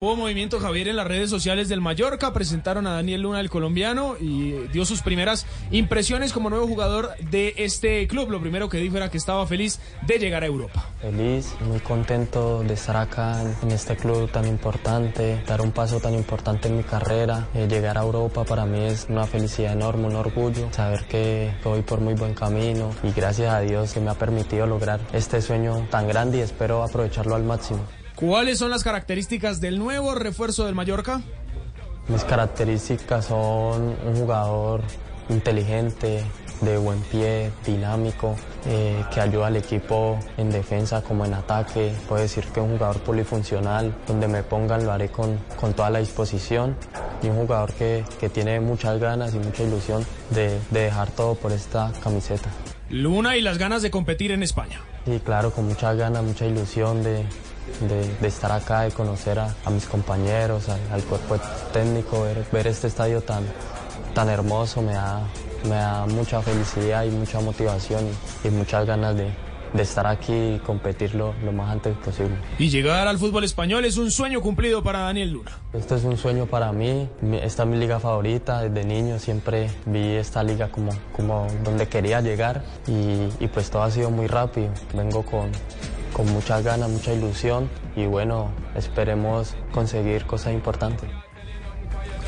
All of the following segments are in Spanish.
Hubo movimiento Javier en las redes sociales del Mallorca, presentaron a Daniel Luna, el colombiano, y dio sus primeras impresiones como nuevo jugador de este club. Lo primero que dijo era que estaba feliz de llegar a Europa. Feliz, muy contento de estar acá en este club tan importante, dar un paso tan importante en mi carrera. Eh, llegar a Europa para mí es una felicidad enorme, un orgullo, saber que voy por muy buen camino y gracias a Dios que me ha permitido lograr este sueño tan grande y espero aprovecharlo al máximo. ¿Cuáles son las características del nuevo refuerzo del Mallorca? Mis características son un jugador inteligente, de buen pie, dinámico, eh, que ayuda al equipo en defensa como en ataque. Puedo decir que es un jugador polifuncional, donde me pongan lo haré con, con toda la disposición y un jugador que, que tiene muchas ganas y mucha ilusión de, de dejar todo por esta camiseta. Luna y las ganas de competir en España. Y claro, con muchas ganas, mucha ilusión de, de, de estar acá, de conocer a, a mis compañeros, al, al, cuerpo técnico, ver, ver este estadio tan, tan hermoso me da, me da mucha felicidad y mucha motivación y, y muchas ganas de, de estar aquí y competir lo, lo, más antes posible. Y llegar al fútbol español es un sueño cumplido para Daniel Luna. Esto es un sueño para mí, esta es mi liga favorita, desde niño siempre vi esta liga como, como donde quería llegar y, y pues todo ha sido muy rápido, vengo con, con muchas ganas, mucha ilusión y bueno, esperemos conseguir cosas importantes.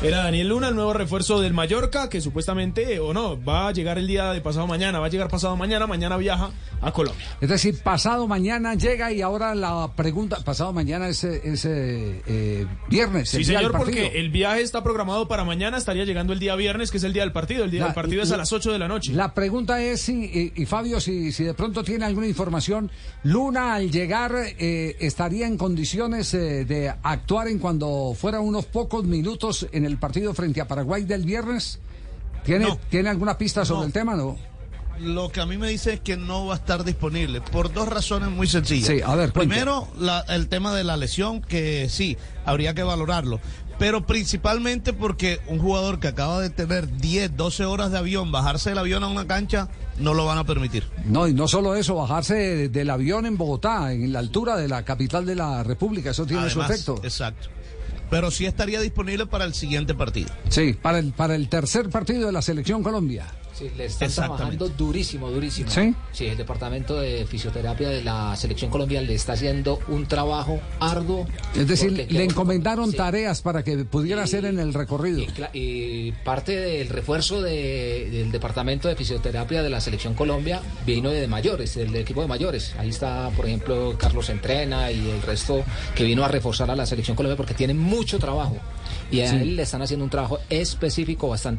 Era Daniel Luna, el nuevo refuerzo del Mallorca, que supuestamente, o no, va a llegar el día de pasado mañana, va a llegar pasado mañana, mañana viaja a Colombia. Es decir, pasado mañana llega y ahora la pregunta, pasado mañana es, es eh, viernes. Sí, señor, porque el viaje está programado para mañana, estaría llegando el día viernes, que es el día del partido, el día la, del partido es a las 8 de la noche. La pregunta es, si, y, y Fabio, si, si, de pronto tiene alguna información, Luna al llegar eh, estaría en condiciones eh, de actuar en cuando fuera unos pocos minutos en el el partido frente a Paraguay del viernes? ¿Tiene, no, ¿tiene alguna pista sobre no. el tema? No. Lo que a mí me dice es que no va a estar disponible por dos razones muy sencillas. Sí, a ver, Primero, la, el tema de la lesión, que sí, habría que valorarlo. Pero principalmente porque un jugador que acaba de tener 10, 12 horas de avión, bajarse del avión a una cancha, no lo van a permitir. No, y no solo eso, bajarse del avión en Bogotá, en la altura de la capital de la República, eso tiene Además, su efecto. Exacto pero sí estaría disponible para el siguiente partido. Sí, para el, para el tercer partido de la Selección Colombia. Sí, le están trabajando durísimo, durísimo. ¿Sí? Sí, el departamento de fisioterapia de la Selección Colombia le está haciendo un trabajo arduo. Es decir, le encomendaron sí. tareas para que pudiera y, hacer en el recorrido. Y, y parte del refuerzo de, del departamento de fisioterapia de la Selección Colombia vino de mayores, del equipo de mayores. Ahí está, por ejemplo, Carlos Entrena y el resto que vino a reforzar a la Selección Colombia porque tiene mucho trabajo. Y a él le están haciendo un trabajo específico bastante.